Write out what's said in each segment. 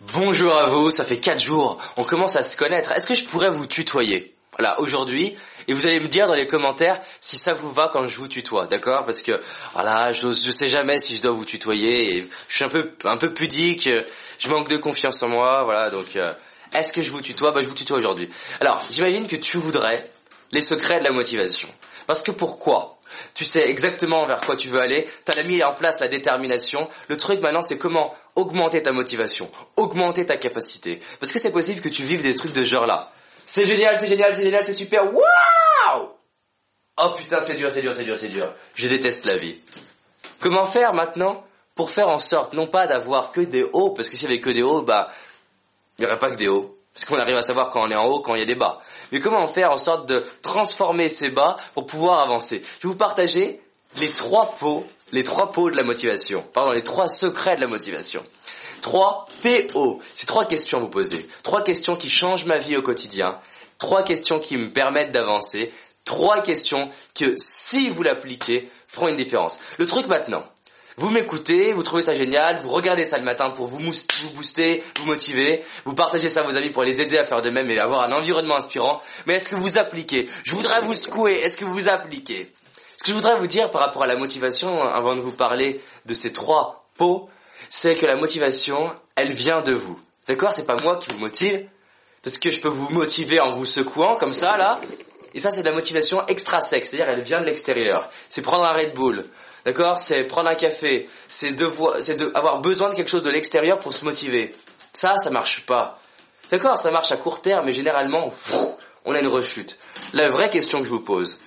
Bonjour à vous, ça fait 4 jours, on commence à se connaître. Est-ce que je pourrais vous tutoyer? Voilà, aujourd'hui, et vous allez me dire dans les commentaires si ça vous va quand je vous tutoie, d'accord? Parce que voilà, je, je sais jamais si je dois vous tutoyer et je suis un peu un peu pudique, je manque de confiance en moi, voilà, donc euh, est-ce que je vous tutoie? Bah je vous tutoie aujourd'hui. Alors, j'imagine que tu voudrais les secrets de la motivation. Parce que pourquoi? Tu sais exactement vers quoi tu veux aller, tu as mis en place la détermination. Le truc maintenant, c'est comment augmenter ta motivation, augmenter ta capacité. Parce que c'est possible que tu vives des trucs de genre-là. C'est génial, c'est génial, c'est génial, c'est super. Waouh Oh putain, c'est dur, c'est dur, c'est dur, c'est dur. Je déteste la vie. Comment faire maintenant pour faire en sorte, non pas d'avoir que des hauts, parce que s'il y avait que des hauts, bah, il aurait pas que des hauts. Parce qu'on arrive à savoir quand on est en haut, quand il y a des bas. Mais comment faire en sorte de transformer ces bas pour pouvoir avancer? Je vais vous partager les trois pots, les trois pots de la motivation. Pardon, les trois secrets de la motivation. Trois PO. C'est trois questions à vous poser. Trois questions qui changent ma vie au quotidien. Trois questions qui me permettent d'avancer. Trois questions que, si vous l'appliquez, feront une différence. Le truc maintenant, vous m'écoutez, vous trouvez ça génial, vous regardez ça le matin pour vous, vous booster, vous motiver, vous partagez ça à vos amis pour les aider à faire de même et avoir un environnement inspirant. Mais est-ce que vous appliquez? Je voudrais vous secouer, est-ce que vous appliquez? Ce que je voudrais vous dire par rapport à la motivation, avant de vous parler de ces trois pots, c'est que la motivation, elle vient de vous. D'accord? C'est pas moi qui vous motive, parce que je peux vous motiver en vous secouant comme ça, là, et ça, c'est de la motivation extra-sexe, c'est-à-dire elle vient de l'extérieur. C'est prendre un Red Bull, d'accord? C'est prendre un café, c'est avoir besoin de quelque chose de l'extérieur pour se motiver. Ça, ça marche pas. D'accord Ça marche à court terme, mais généralement, on a une rechute. La vraie question que je vous pose,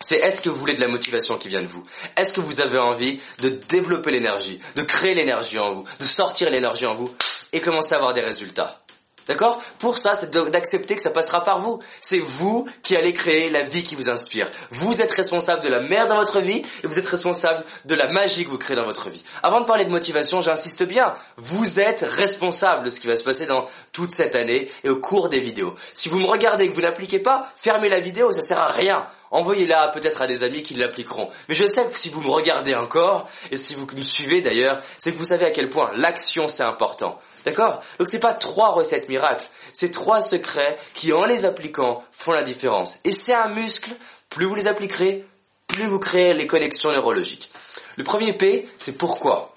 c'est est-ce que vous voulez de la motivation qui vient de vous? Est-ce que vous avez envie de développer l'énergie, de créer l'énergie en vous, de sortir l'énergie en vous et commencer à avoir des résultats? D'accord? Pour ça, c'est d'accepter que ça passera par vous. C'est vous qui allez créer la vie qui vous inspire. Vous êtes responsable de la merde dans votre vie et vous êtes responsable de la magie que vous créez dans votre vie. Avant de parler de motivation, j'insiste bien, vous êtes responsable de ce qui va se passer dans toute cette année et au cours des vidéos. Si vous me regardez et que vous n'appliquez pas, fermez la vidéo, ça sert à rien. Envoyez-la peut-être à des amis qui l'appliqueront. Mais je sais que si vous me regardez encore, et si vous me suivez d'ailleurs, c'est que vous savez à quel point l'action c'est important. D'accord? Donc c'est pas trois recettes miracles, c'est trois secrets qui en les appliquant font la différence. Et c'est un muscle, plus vous les appliquerez, plus vous créez les connexions neurologiques. Le premier P, c'est pourquoi?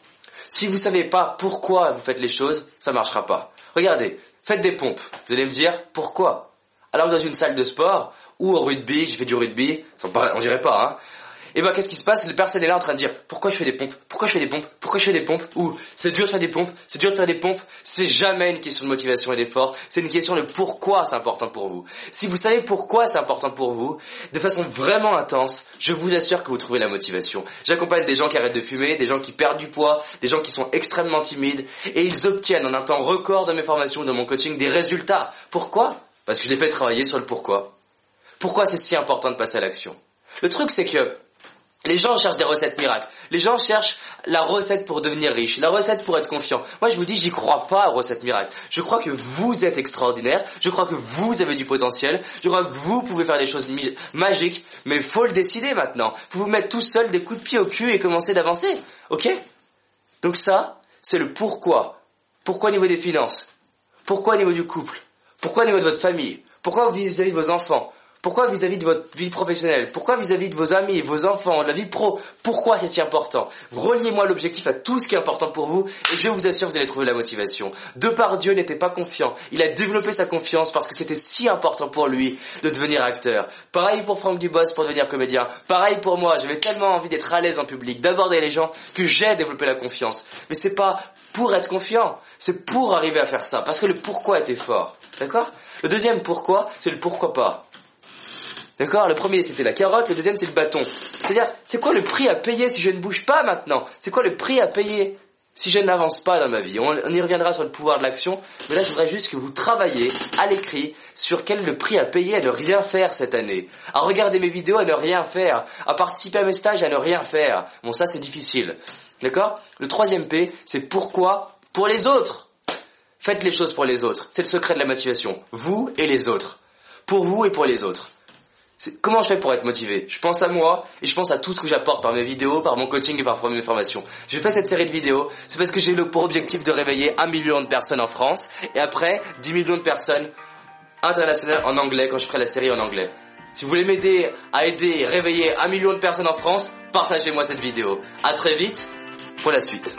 Si vous savez pas pourquoi vous faites les choses, ça marchera pas. Regardez, faites des pompes. Vous allez me dire pourquoi? Alors dans une salle de sport ou au rugby, j'ai fait du rugby, on dirait pas, hein et ben qu'est-ce qui se passe? Le personne est là en train de dire pourquoi je fais des pompes? Pourquoi je fais des pompes? Pourquoi je fais des pompes? Ou c'est dur de faire des pompes, c'est dur de faire des pompes? C'est jamais une question de motivation et d'effort, c'est une question de pourquoi c'est important pour vous. Si vous savez pourquoi c'est important pour vous, de façon vraiment intense, je vous assure que vous trouvez la motivation. J'accompagne des gens qui arrêtent de fumer, des gens qui perdent du poids, des gens qui sont extrêmement timides et ils obtiennent en un temps record de mes formations, de mon coaching, des résultats. Pourquoi? Parce que je les fais travailler sur le pourquoi. Pourquoi c'est si important de passer à l'action? Le truc c'est que les gens cherchent des recettes miracles. Les gens cherchent la recette pour devenir riche, la recette pour être confiant. Moi, je vous dis, j'y crois pas à recette miracle. Je crois que vous êtes extraordinaire. Je crois que vous avez du potentiel. Je crois que vous pouvez faire des choses magiques. Mais faut le décider maintenant. Faut vous mettre tout seul des coups de pied au cul et commencer d'avancer. Ok? Donc ça, c'est le pourquoi. Pourquoi au niveau des finances? Pourquoi au niveau du couple? Pourquoi au niveau de votre famille? Pourquoi vis-à-vis de vos enfants? Pourquoi vis-à-vis de votre vie professionnelle? Pourquoi vis-à-vis de vos amis, vos enfants, de la vie pro? Pourquoi c'est si important? Reliez-moi l'objectif à tout ce qui est important pour vous et je vous assure que vous allez trouver la motivation. De par Dieu n'était pas confiant. Il a développé sa confiance parce que c'était si important pour lui de devenir acteur. Pareil pour Franck Dubos pour devenir comédien. Pareil pour moi, j'avais tellement envie d'être à l'aise en public, d'aborder les gens que j'ai développé la confiance. Mais c'est pas pour être confiant, c'est pour arriver à faire ça parce que le pourquoi était fort. D'accord? Le deuxième pourquoi, c'est le pourquoi pas. D'accord? Le premier c'était la carotte, le deuxième c'est le bâton. C'est-à-dire, c'est quoi le prix à payer si je ne bouge pas maintenant? C'est quoi le prix à payer si je n'avance pas dans ma vie? On, y reviendra sur le pouvoir de l'action, mais là je voudrais juste que vous travaillez à l'écrit sur quel est le prix à payer à ne rien faire cette année. À regarder mes vidéos, à ne rien faire. À participer à mes stages, à ne rien faire. Bon ça c'est difficile. D'accord? Le troisième P, c'est pourquoi pour les autres? Faites les choses pour les autres. C'est le secret de la motivation. Vous et les autres. Pour vous et pour les autres. Comment je fais pour être motivé? Je pense à moi et je pense à tout ce que j'apporte par mes vidéos, par mon coaching et par mes formations. Je fais cette série de vidéos, c'est parce que j'ai le pour objectif de réveiller un million de personnes en France et après 10 millions de personnes internationales en anglais quand je ferai la série en anglais. Si vous voulez m'aider à aider et réveiller un million de personnes en France, partagez-moi cette vidéo. À très vite pour la suite.